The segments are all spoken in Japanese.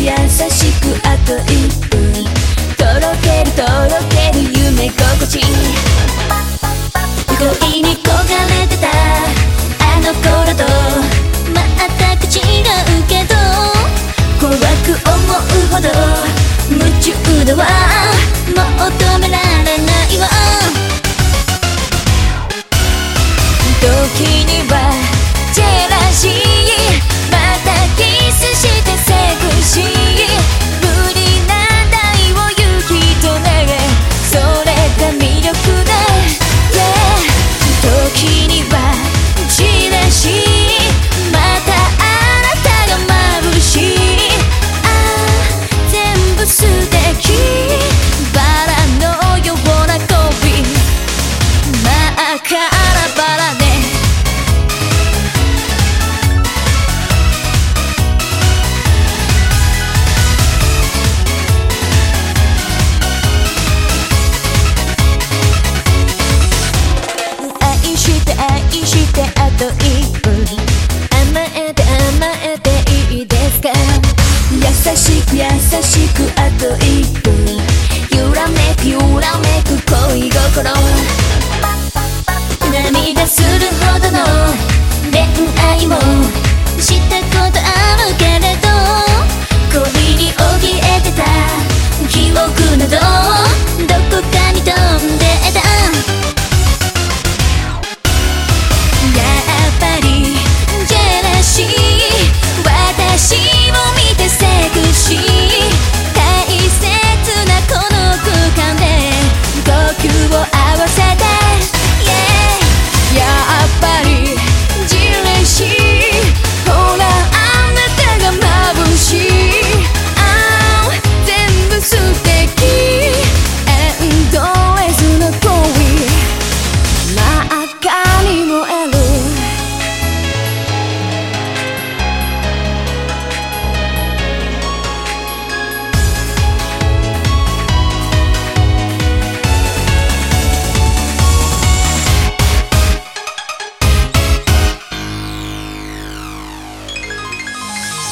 優しくあと一分とろけるとろける夢心地恋に焦がれてたあの頃と全く違うけど怖く思うほど夢中だはもうめられからバラ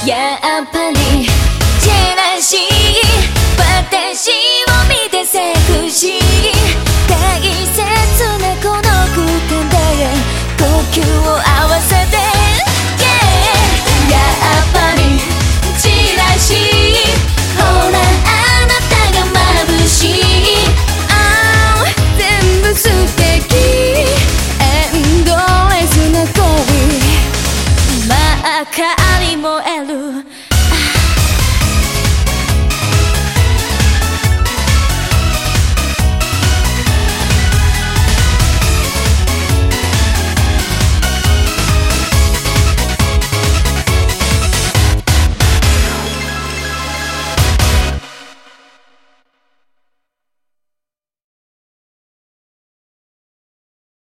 Yeah, I'm funny.